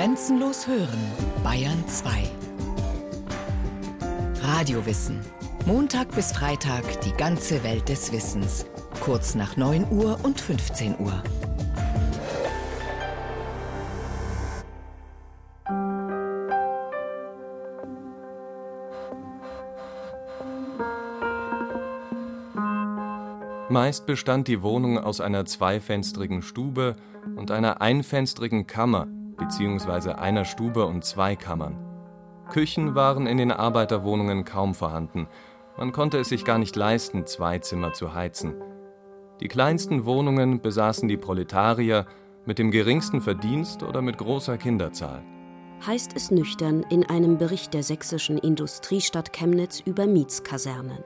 Grenzenlos hören, Bayern 2. Radiowissen. Montag bis Freitag die ganze Welt des Wissens. Kurz nach 9 Uhr und 15 Uhr. Meist bestand die Wohnung aus einer zweifenstrigen Stube und einer einfenstrigen Kammer bzw. einer Stube und zwei Kammern. Küchen waren in den Arbeiterwohnungen kaum vorhanden. Man konnte es sich gar nicht leisten, zwei Zimmer zu heizen. Die kleinsten Wohnungen besaßen die Proletarier mit dem geringsten Verdienst oder mit großer Kinderzahl. Heißt es nüchtern in einem Bericht der sächsischen Industriestadt Chemnitz über Mietskasernen.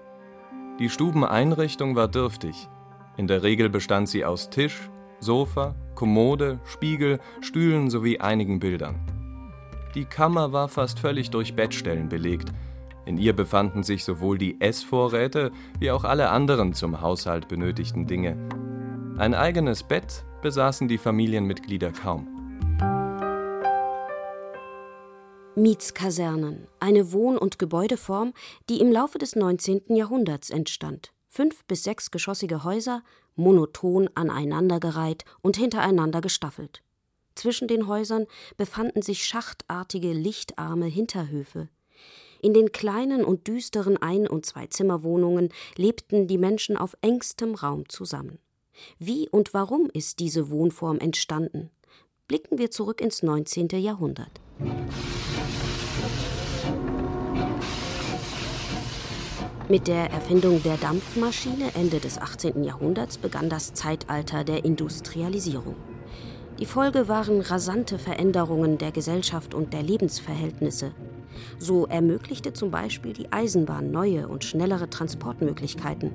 Die Stubeneinrichtung war dürftig. In der Regel bestand sie aus Tisch, Sofa, Kommode, Spiegel, Stühlen sowie einigen Bildern. Die Kammer war fast völlig durch Bettstellen belegt. In ihr befanden sich sowohl die Essvorräte wie auch alle anderen zum Haushalt benötigten Dinge. Ein eigenes Bett besaßen die Familienmitglieder kaum. Mietskasernen, eine Wohn- und Gebäudeform, die im Laufe des 19. Jahrhunderts entstand. Fünf- bis sechsgeschossige Häuser, monoton aneinandergereiht und hintereinander gestaffelt. Zwischen den Häusern befanden sich schachtartige, lichtarme Hinterhöfe. In den kleinen und düsteren Ein- und Zweizimmerwohnungen lebten die Menschen auf engstem Raum zusammen. Wie und warum ist diese Wohnform entstanden? Blicken wir zurück ins 19. Jahrhundert. Mit der Erfindung der Dampfmaschine Ende des 18. Jahrhunderts begann das Zeitalter der Industrialisierung. Die Folge waren rasante Veränderungen der Gesellschaft und der Lebensverhältnisse. So ermöglichte zum Beispiel die Eisenbahn neue und schnellere Transportmöglichkeiten.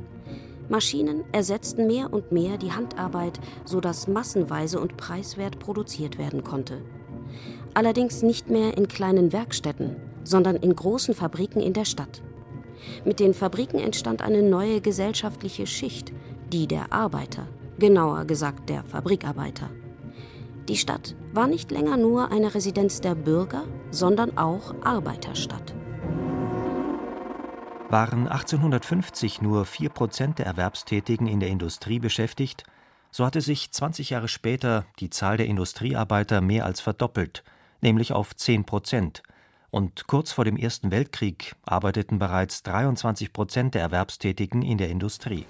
Maschinen ersetzten mehr und mehr die Handarbeit, sodass massenweise und preiswert produziert werden konnte. Allerdings nicht mehr in kleinen Werkstätten, sondern in großen Fabriken in der Stadt. Mit den Fabriken entstand eine neue gesellschaftliche Schicht, die der Arbeiter, genauer gesagt der Fabrikarbeiter. Die Stadt war nicht länger nur eine Residenz der Bürger, sondern auch Arbeiterstadt. Waren 1850 nur 4 Prozent der Erwerbstätigen in der Industrie beschäftigt, so hatte sich 20 Jahre später die Zahl der Industriearbeiter mehr als verdoppelt, nämlich auf 10 Prozent, und kurz vor dem Ersten Weltkrieg arbeiteten bereits 23 Prozent der Erwerbstätigen in der Industrie.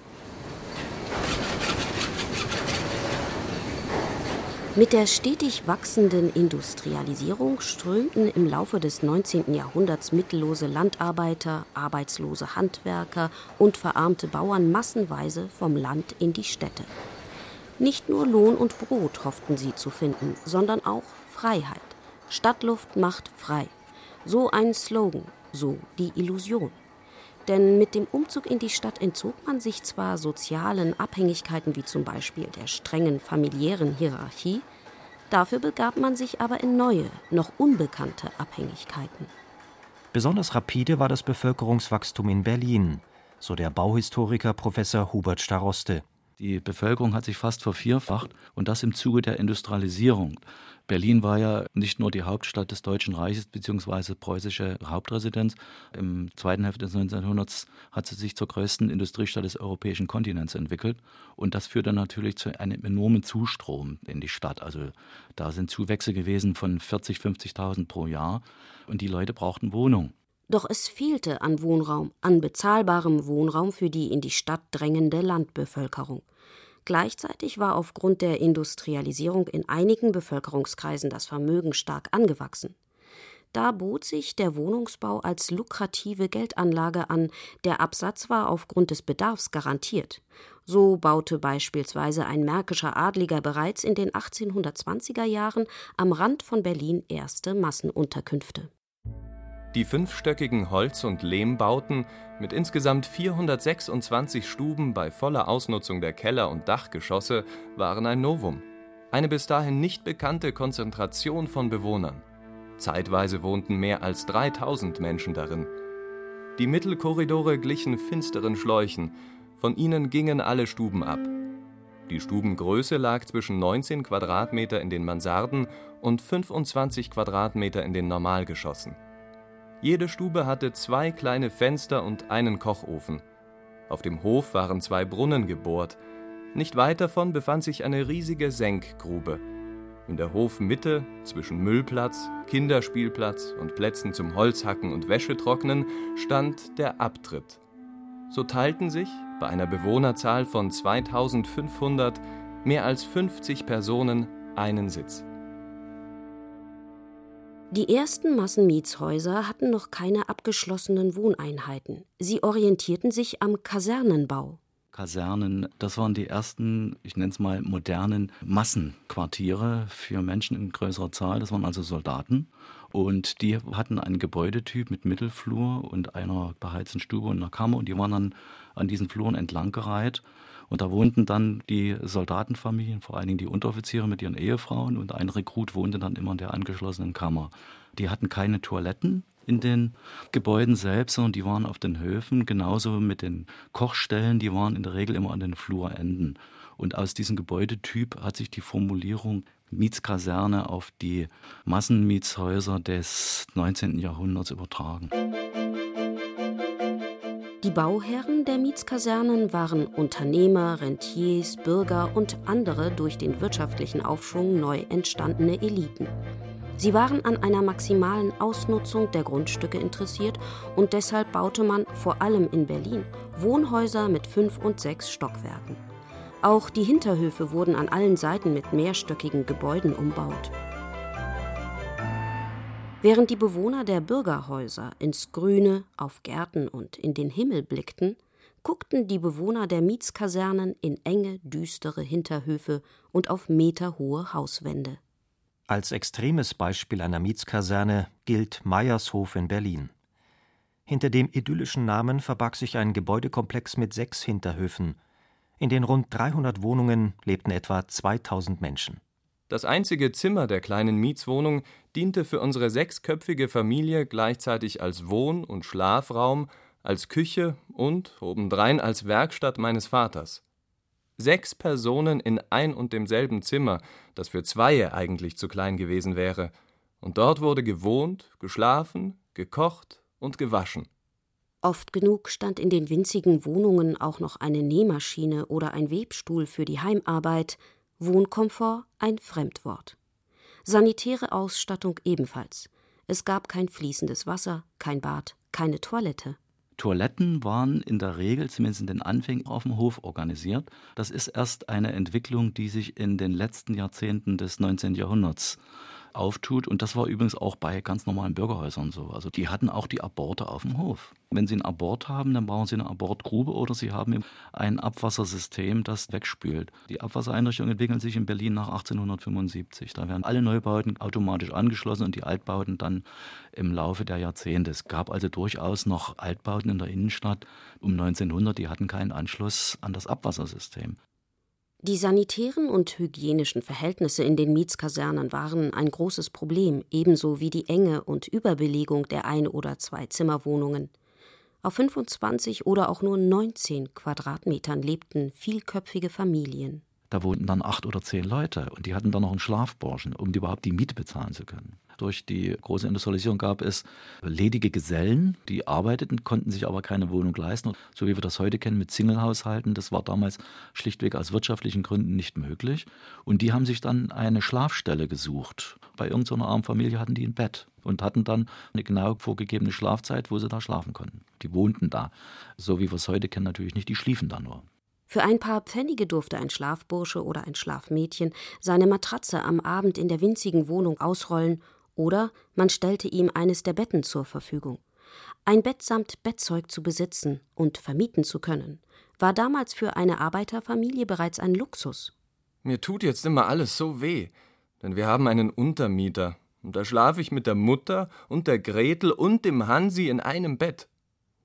Mit der stetig wachsenden Industrialisierung strömten im Laufe des 19. Jahrhunderts mittellose Landarbeiter, arbeitslose Handwerker und verarmte Bauern massenweise vom Land in die Städte. Nicht nur Lohn und Brot hofften sie zu finden, sondern auch Freiheit. Stadtluft macht frei. So ein Slogan, so die Illusion. Denn mit dem Umzug in die Stadt entzog man sich zwar sozialen Abhängigkeiten wie zum Beispiel der strengen familiären Hierarchie, dafür begab man sich aber in neue, noch unbekannte Abhängigkeiten. Besonders rapide war das Bevölkerungswachstum in Berlin, so der Bauhistoriker Professor Hubert Staroste. Die Bevölkerung hat sich fast vervierfacht und das im Zuge der Industrialisierung. Berlin war ja nicht nur die Hauptstadt des Deutschen Reiches bzw. preußische Hauptresidenz. Im zweiten Hälfte des 19. Jahrhunderts hat sie sich zur größten Industriestadt des europäischen Kontinents entwickelt. Und das führte natürlich zu einem enormen Zustrom in die Stadt. Also da sind Zuwächse gewesen von 40, 50.000 pro Jahr. Und die Leute brauchten Wohnung. Doch es fehlte an Wohnraum, an bezahlbarem Wohnraum für die in die Stadt drängende Landbevölkerung. Gleichzeitig war aufgrund der Industrialisierung in einigen Bevölkerungskreisen das Vermögen stark angewachsen. Da bot sich der Wohnungsbau als lukrative Geldanlage an, der Absatz war aufgrund des Bedarfs garantiert. So baute beispielsweise ein märkischer Adliger bereits in den 1820er Jahren am Rand von Berlin erste Massenunterkünfte. Die fünfstöckigen Holz- und Lehmbauten mit insgesamt 426 Stuben bei voller Ausnutzung der Keller und Dachgeschosse waren ein Novum. Eine bis dahin nicht bekannte Konzentration von Bewohnern. Zeitweise wohnten mehr als 3000 Menschen darin. Die Mittelkorridore glichen finsteren Schläuchen, von ihnen gingen alle Stuben ab. Die Stubengröße lag zwischen 19 Quadratmeter in den Mansarden und 25 Quadratmeter in den Normalgeschossen. Jede Stube hatte zwei kleine Fenster und einen Kochofen. Auf dem Hof waren zwei Brunnen gebohrt. Nicht weit davon befand sich eine riesige Senkgrube. In der Hofmitte, zwischen Müllplatz, Kinderspielplatz und Plätzen zum Holzhacken und Wäschetrocknen, stand der Abtritt. So teilten sich, bei einer Bewohnerzahl von 2500, mehr als 50 Personen einen Sitz. Die ersten Massenmietshäuser hatten noch keine abgeschlossenen Wohneinheiten. Sie orientierten sich am Kasernenbau. Kasernen, das waren die ersten, ich nenne es mal, modernen Massenquartiere für Menschen in größerer Zahl. Das waren also Soldaten. Und die hatten einen Gebäudetyp mit Mittelflur und einer beheizten Stube und einer Kammer. Und die waren dann an diesen Fluren entlanggereiht. Und da wohnten dann die Soldatenfamilien, vor allen Dingen die Unteroffiziere mit ihren Ehefrauen. Und ein Rekrut wohnte dann immer in der angeschlossenen Kammer. Die hatten keine Toiletten, in den Gebäuden selbst, sondern die waren auf den Höfen, genauso mit den Kochstellen, die waren in der Regel immer an den Flurenden. Und aus diesem Gebäudetyp hat sich die Formulierung Mietskaserne auf die Massenmietshäuser des 19. Jahrhunderts übertragen. Die Bauherren der Mietskasernen waren Unternehmer, Rentiers, Bürger und andere durch den wirtschaftlichen Aufschwung neu entstandene Eliten. Sie waren an einer maximalen Ausnutzung der Grundstücke interessiert und deshalb baute man vor allem in Berlin Wohnhäuser mit fünf und sechs Stockwerken. Auch die Hinterhöfe wurden an allen Seiten mit mehrstöckigen Gebäuden umbaut. Während die Bewohner der Bürgerhäuser ins Grüne, auf Gärten und in den Himmel blickten, guckten die Bewohner der Mietskasernen in enge, düstere Hinterhöfe und auf meterhohe Hauswände. Als extremes Beispiel einer Mietskaserne gilt Meiershof in Berlin. Hinter dem idyllischen Namen verbarg sich ein Gebäudekomplex mit sechs Hinterhöfen. In den rund 300 Wohnungen lebten etwa 2000 Menschen. Das einzige Zimmer der kleinen Mietswohnung diente für unsere sechsköpfige Familie gleichzeitig als Wohn- und Schlafraum, als Küche und obendrein als Werkstatt meines Vaters. Sechs Personen in ein und demselben Zimmer, das für Zweie eigentlich zu klein gewesen wäre. Und dort wurde gewohnt, geschlafen, gekocht und gewaschen. Oft genug stand in den winzigen Wohnungen auch noch eine Nähmaschine oder ein Webstuhl für die Heimarbeit, Wohnkomfort ein Fremdwort. Sanitäre Ausstattung ebenfalls. Es gab kein fließendes Wasser, kein Bad, keine Toilette. Toiletten waren in der Regel, zumindest in den Anfängen, auf dem Hof organisiert. Das ist erst eine Entwicklung, die sich in den letzten Jahrzehnten des 19. Jahrhunderts auftut. Und das war übrigens auch bei ganz normalen Bürgerhäusern so. Also die hatten auch die Aborte auf dem Hof. Wenn sie einen Abort haben, dann brauchen sie eine Abortgrube oder sie haben ein Abwassersystem, das wegspült. Die Abwassereinrichtungen entwickeln sich in Berlin nach 1875. Da werden alle Neubauten automatisch angeschlossen und die Altbauten dann im Laufe der Jahrzehnte. Es gab also durchaus noch Altbauten in der Innenstadt um 1900, die hatten keinen Anschluss an das Abwassersystem. Die sanitären und hygienischen Verhältnisse in den Mietskasernen waren ein großes Problem, ebenso wie die Enge und Überbelegung der Ein- oder Zwei-Zimmerwohnungen. Auf 25 oder auch nur 19 Quadratmetern lebten vielköpfige Familien. Da wohnten dann acht oder zehn Leute und die hatten dann noch einen Schlafburschen, um überhaupt die Miete bezahlen zu können. Durch die große Industrialisierung gab es ledige Gesellen, die arbeiteten, konnten sich aber keine Wohnung leisten. So wie wir das heute kennen mit Singlehaushalten, das war damals schlichtweg aus wirtschaftlichen Gründen nicht möglich. Und die haben sich dann eine Schlafstelle gesucht. Bei irgendeiner armen Familie hatten die ein Bett und hatten dann eine genau vorgegebene Schlafzeit, wo sie da schlafen konnten. Die wohnten da. So wie wir es heute kennen, natürlich nicht, die schliefen da nur. Für ein paar Pfennige durfte ein Schlafbursche oder ein Schlafmädchen seine Matratze am Abend in der winzigen Wohnung ausrollen oder man stellte ihm eines der Betten zur Verfügung. Ein Bett samt Bettzeug zu besitzen und vermieten zu können, war damals für eine Arbeiterfamilie bereits ein Luxus. Mir tut jetzt immer alles so weh, denn wir haben einen Untermieter, und da schlafe ich mit der Mutter und der Gretel und dem Hansi in einem Bett.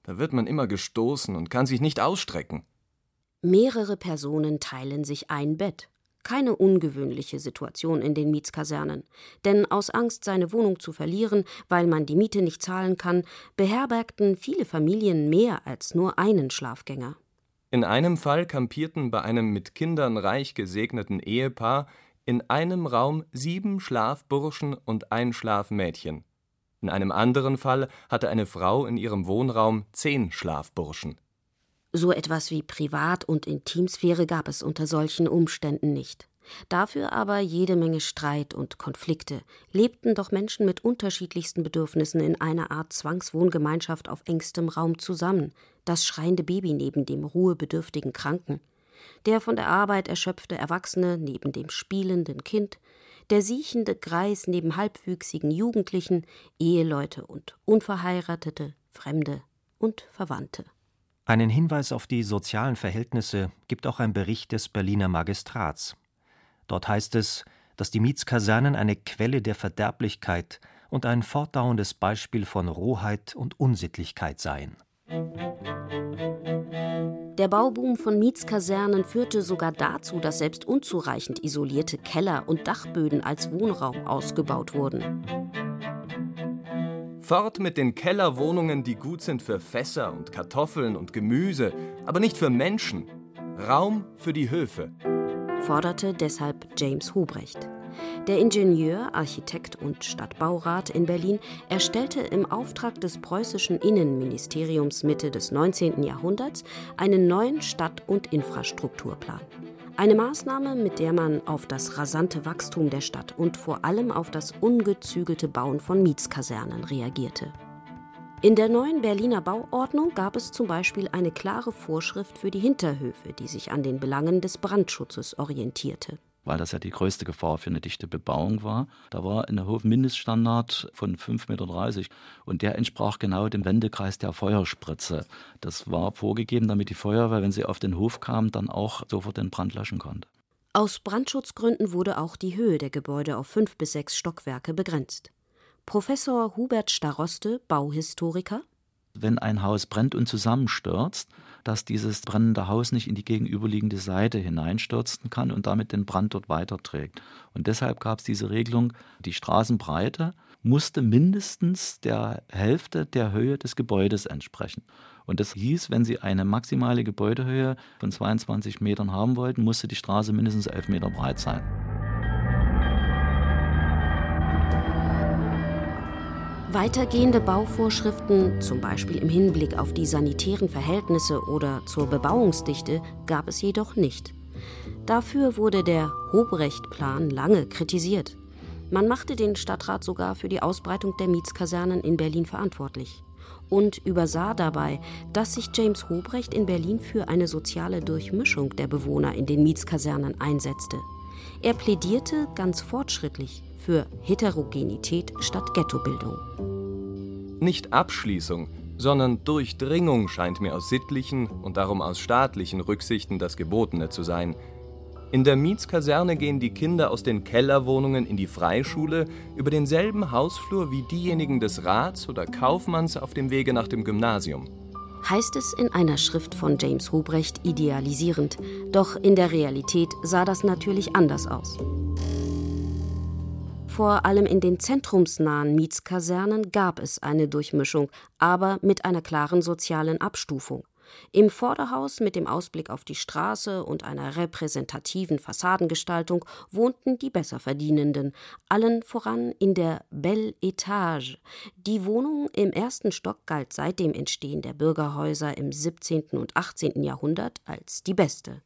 Da wird man immer gestoßen und kann sich nicht ausstrecken. Mehrere Personen teilen sich ein Bett. Keine ungewöhnliche Situation in den Mietskasernen, denn aus Angst, seine Wohnung zu verlieren, weil man die Miete nicht zahlen kann, beherbergten viele Familien mehr als nur einen Schlafgänger. In einem Fall kampierten bei einem mit Kindern reich gesegneten Ehepaar in einem Raum sieben Schlafburschen und ein Schlafmädchen. In einem anderen Fall hatte eine Frau in ihrem Wohnraum zehn Schlafburschen. So etwas wie Privat- und Intimsphäre gab es unter solchen Umständen nicht. Dafür aber jede Menge Streit und Konflikte, lebten doch Menschen mit unterschiedlichsten Bedürfnissen in einer Art Zwangswohngemeinschaft auf engstem Raum zusammen, das schreiende Baby neben dem ruhebedürftigen Kranken, der von der Arbeit erschöpfte Erwachsene neben dem spielenden Kind, der siechende Greis neben halbwüchsigen Jugendlichen, Eheleute und Unverheiratete, Fremde und Verwandte. Einen Hinweis auf die sozialen Verhältnisse gibt auch ein Bericht des Berliner Magistrats. Dort heißt es, dass die Mietskasernen eine Quelle der Verderblichkeit und ein fortdauerndes Beispiel von Rohheit und Unsittlichkeit seien. Der Bauboom von Mietskasernen führte sogar dazu, dass selbst unzureichend isolierte Keller und Dachböden als Wohnraum ausgebaut wurden. Fort mit den Kellerwohnungen, die gut sind für Fässer und Kartoffeln und Gemüse, aber nicht für Menschen. Raum für die Höfe forderte deshalb James Hubrecht. Der Ingenieur, Architekt und Stadtbaurat in Berlin erstellte im Auftrag des preußischen Innenministeriums Mitte des 19. Jahrhunderts einen neuen Stadt- und Infrastrukturplan. Eine Maßnahme, mit der man auf das rasante Wachstum der Stadt und vor allem auf das ungezügelte Bauen von Mietskasernen reagierte. In der neuen Berliner Bauordnung gab es zum Beispiel eine klare Vorschrift für die Hinterhöfe, die sich an den Belangen des Brandschutzes orientierte weil das ja die größte Gefahr für eine dichte Bebauung war. Da war ein Hofmindeststandard von 5,30 Meter und der entsprach genau dem Wendekreis der Feuerspritze. Das war vorgegeben, damit die Feuerwehr, wenn sie auf den Hof kam, dann auch sofort den Brand löschen konnte. Aus Brandschutzgründen wurde auch die Höhe der Gebäude auf fünf bis sechs Stockwerke begrenzt. Professor Hubert Staroste, Bauhistoriker. Wenn ein Haus brennt und zusammenstürzt, dass dieses brennende Haus nicht in die gegenüberliegende Seite hineinstürzen kann und damit den Brand dort weiterträgt. Und deshalb gab es diese Regelung, die Straßenbreite musste mindestens der Hälfte der Höhe des Gebäudes entsprechen. Und das hieß, wenn Sie eine maximale Gebäudehöhe von 22 Metern haben wollten, musste die Straße mindestens 11 Meter breit sein. Weitergehende Bauvorschriften, zum Beispiel im Hinblick auf die sanitären Verhältnisse oder zur Bebauungsdichte, gab es jedoch nicht. Dafür wurde der Hobrecht-Plan lange kritisiert. Man machte den Stadtrat sogar für die Ausbreitung der Mietskasernen in Berlin verantwortlich und übersah dabei, dass sich James Hobrecht in Berlin für eine soziale Durchmischung der Bewohner in den Mietskasernen einsetzte. Er plädierte ganz fortschrittlich für Heterogenität statt Ghettobildung. Nicht Abschließung, sondern Durchdringung scheint mir aus sittlichen und darum aus staatlichen Rücksichten das Gebotene zu sein. In der Mietskaserne gehen die Kinder aus den Kellerwohnungen in die Freischule über denselben Hausflur wie diejenigen des Rats oder Kaufmanns auf dem Wege nach dem Gymnasium. Heißt es in einer Schrift von James Hubrecht idealisierend, doch in der Realität sah das natürlich anders aus. Vor allem in den zentrumsnahen Mietskasernen gab es eine Durchmischung, aber mit einer klaren sozialen Abstufung. Im Vorderhaus mit dem Ausblick auf die Straße und einer repräsentativen Fassadengestaltung wohnten die Besserverdienenden, allen voran in der Belle Etage. Die Wohnung im ersten Stock galt seit dem Entstehen der Bürgerhäuser im 17. und 18. Jahrhundert als die beste.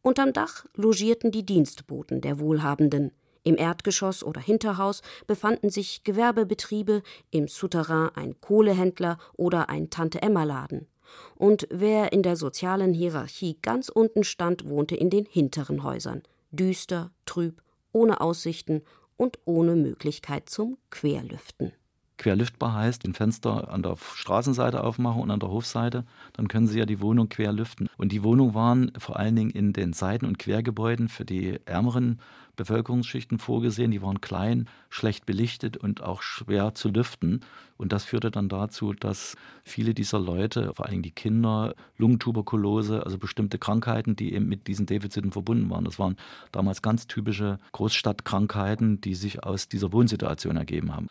Unterm Dach logierten die Dienstboten der Wohlhabenden. Im Erdgeschoss oder Hinterhaus befanden sich Gewerbebetriebe, im Souterrain ein Kohlehändler oder ein Tante-Emma-Laden. Und wer in der sozialen Hierarchie ganz unten stand, wohnte in den hinteren Häusern. Düster, trüb, ohne Aussichten und ohne Möglichkeit zum Querlüften. Querlüftbar heißt, ein Fenster an der Straßenseite aufmachen und an der Hofseite, dann können Sie ja die Wohnung querlüften. Und die Wohnungen waren vor allen Dingen in den Seiten- und Quergebäuden für die ärmeren Bevölkerungsschichten vorgesehen. Die waren klein, schlecht belichtet und auch schwer zu lüften. Und das führte dann dazu, dass viele dieser Leute, vor Dingen die Kinder, Lungentuberkulose, also bestimmte Krankheiten, die eben mit diesen Defiziten verbunden waren. Das waren damals ganz typische Großstadtkrankheiten, die sich aus dieser Wohnsituation ergeben haben.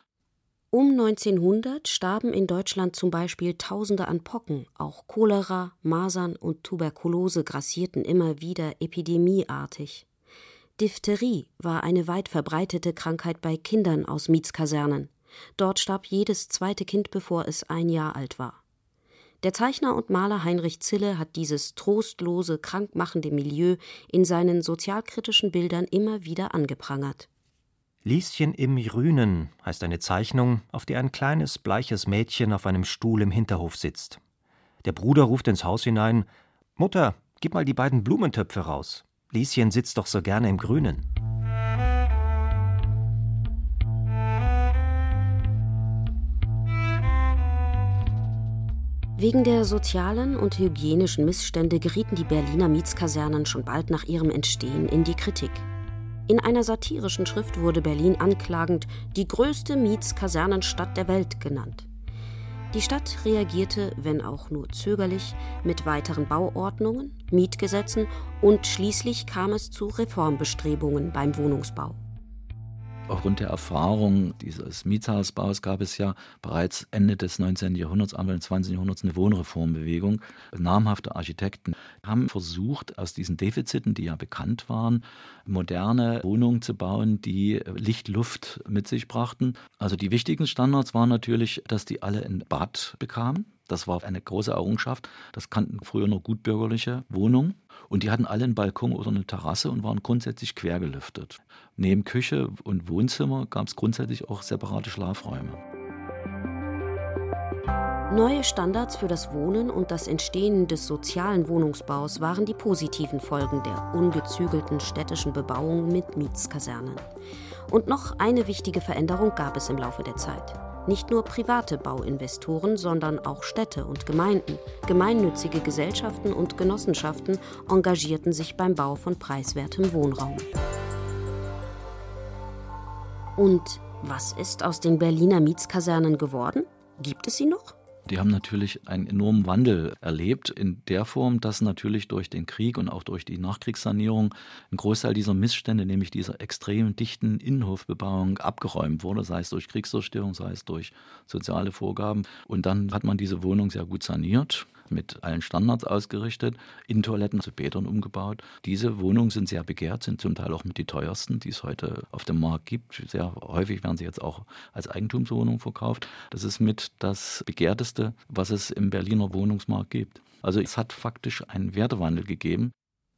Um 1900 starben in Deutschland zum Beispiel Tausende an Pocken, auch Cholera, Masern und Tuberkulose grassierten immer wieder epidemieartig. Diphtherie war eine weit verbreitete Krankheit bei Kindern aus Mietskasernen. Dort starb jedes zweite Kind, bevor es ein Jahr alt war. Der Zeichner und Maler Heinrich Zille hat dieses trostlose, krankmachende Milieu in seinen sozialkritischen Bildern immer wieder angeprangert. Lieschen im Rünen heißt eine Zeichnung, auf der ein kleines, bleiches Mädchen auf einem Stuhl im Hinterhof sitzt. Der Bruder ruft ins Haus hinein: Mutter, gib mal die beiden Blumentöpfe raus. Lieschen sitzt doch so gerne im Grünen. Wegen der sozialen und hygienischen Missstände gerieten die Berliner Mietskasernen schon bald nach ihrem Entstehen in die Kritik. In einer satirischen Schrift wurde Berlin anklagend die größte Mietskasernenstadt der Welt genannt. Die Stadt reagierte, wenn auch nur zögerlich, mit weiteren Bauordnungen, Mietgesetzen und schließlich kam es zu Reformbestrebungen beim Wohnungsbau. Aufgrund der Erfahrung dieses Mietshausbaus gab es ja bereits Ende des 19. Jahrhunderts, Anfang des 20. Jahrhunderts eine Wohnreformbewegung. Namhafte Architekten haben versucht, aus diesen Defiziten, die ja bekannt waren, moderne Wohnungen zu bauen, die Licht, Luft mit sich brachten. Also die wichtigen Standards waren natürlich, dass die alle ein Bad bekamen. Das war eine große Errungenschaft. Das kannten früher nur gutbürgerliche Wohnungen. Und die hatten alle einen Balkon oder eine Terrasse und waren grundsätzlich quergelüftet. Neben Küche und Wohnzimmer gab es grundsätzlich auch separate Schlafräume. Neue Standards für das Wohnen und das Entstehen des sozialen Wohnungsbaus waren die positiven Folgen der ungezügelten städtischen Bebauung mit Mietskasernen. Und noch eine wichtige Veränderung gab es im Laufe der Zeit. Nicht nur private Bauinvestoren, sondern auch Städte und Gemeinden, gemeinnützige Gesellschaften und Genossenschaften engagierten sich beim Bau von preiswertem Wohnraum. Und was ist aus den Berliner Mietskasernen geworden? Gibt es sie noch? Die haben natürlich einen enormen Wandel erlebt in der Form, dass natürlich durch den Krieg und auch durch die Nachkriegssanierung ein Großteil dieser Missstände, nämlich dieser extrem dichten Innenhofbebauung, abgeräumt wurde, sei es durch Kriegszerstörung, sei es durch soziale Vorgaben. Und dann hat man diese Wohnung sehr gut saniert mit allen Standards ausgerichtet, Innentoiletten zu Bädern umgebaut. Diese Wohnungen sind sehr begehrt, sind zum Teil auch mit die teuersten, die es heute auf dem Markt gibt. Sehr häufig werden sie jetzt auch als Eigentumswohnung verkauft. Das ist mit das begehrteste, was es im Berliner Wohnungsmarkt gibt. Also es hat faktisch einen Wertewandel gegeben.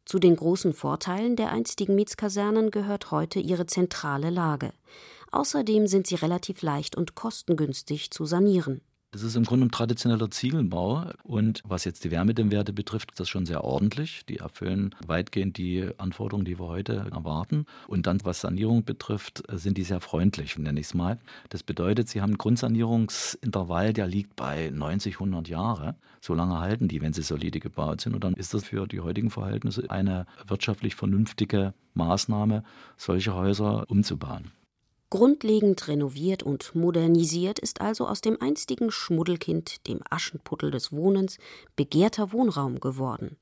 Zu den großen Vorteilen der einstigen Mietskasernen gehört heute ihre zentrale Lage. Außerdem sind sie relativ leicht und kostengünstig zu sanieren. Das ist im Grunde ein traditioneller Ziegelbau und was jetzt die Wärmedämmwerte betrifft, ist das schon sehr ordentlich. Die erfüllen weitgehend die Anforderungen, die wir heute erwarten. Und dann, was Sanierung betrifft, sind die sehr freundlich, nenne ich es mal. Das bedeutet, sie haben ein Grundsanierungsintervall, der liegt bei 90, 100 Jahre. So lange halten die, wenn sie solide gebaut sind. Und dann ist das für die heutigen Verhältnisse eine wirtschaftlich vernünftige Maßnahme, solche Häuser umzubauen. Grundlegend renoviert und modernisiert ist also aus dem einstigen Schmuddelkind, dem Aschenputtel des Wohnens, begehrter Wohnraum geworden.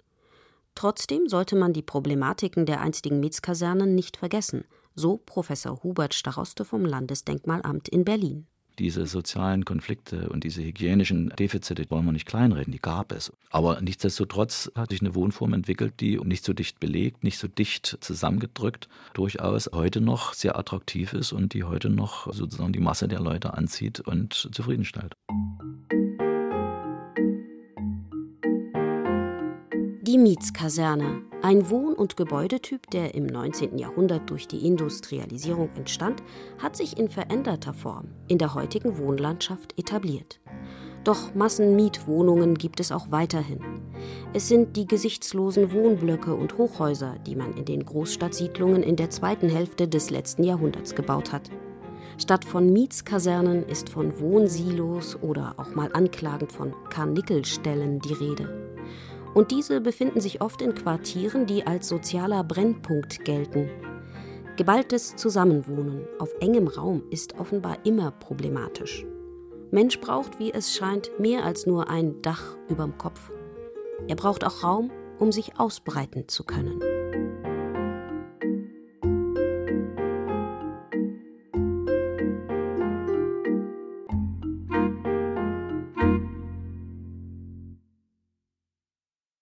Trotzdem sollte man die Problematiken der einstigen Mietskasernen nicht vergessen, so Professor Hubert Staroste vom Landesdenkmalamt in Berlin diese sozialen Konflikte und diese hygienischen Defizite wollen wir nicht kleinreden, die gab es. Aber nichtsdestotrotz hat sich eine Wohnform entwickelt, die nicht so dicht belegt, nicht so dicht zusammengedrückt, durchaus heute noch sehr attraktiv ist und die heute noch sozusagen die Masse der Leute anzieht und zufriedenstellt. Die Mietskaserne, ein Wohn- und Gebäudetyp, der im 19. Jahrhundert durch die Industrialisierung entstand, hat sich in veränderter Form in der heutigen Wohnlandschaft etabliert. Doch Massenmietwohnungen gibt es auch weiterhin. Es sind die gesichtslosen Wohnblöcke und Hochhäuser, die man in den Großstadtsiedlungen in der zweiten Hälfte des letzten Jahrhunderts gebaut hat. Statt von Mietskasernen ist von Wohnsilos oder auch mal anklagend von Karnickelstellen die Rede und diese befinden sich oft in Quartieren, die als sozialer Brennpunkt gelten. Geballtes Zusammenwohnen auf engem Raum ist offenbar immer problematisch. Mensch braucht, wie es scheint, mehr als nur ein Dach überm Kopf. Er braucht auch Raum, um sich ausbreiten zu können.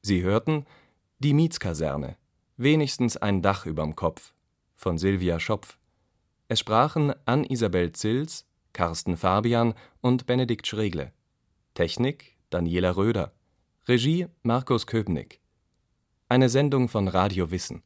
Sie hörten Die Mietskaserne. Wenigstens ein Dach überm Kopf von Silvia Schopf. Es sprachen Ann-Isabel Zils, Carsten Fabian und Benedikt Schregle. Technik Daniela Röder. Regie Markus Köpnick. Eine Sendung von Radio Wissen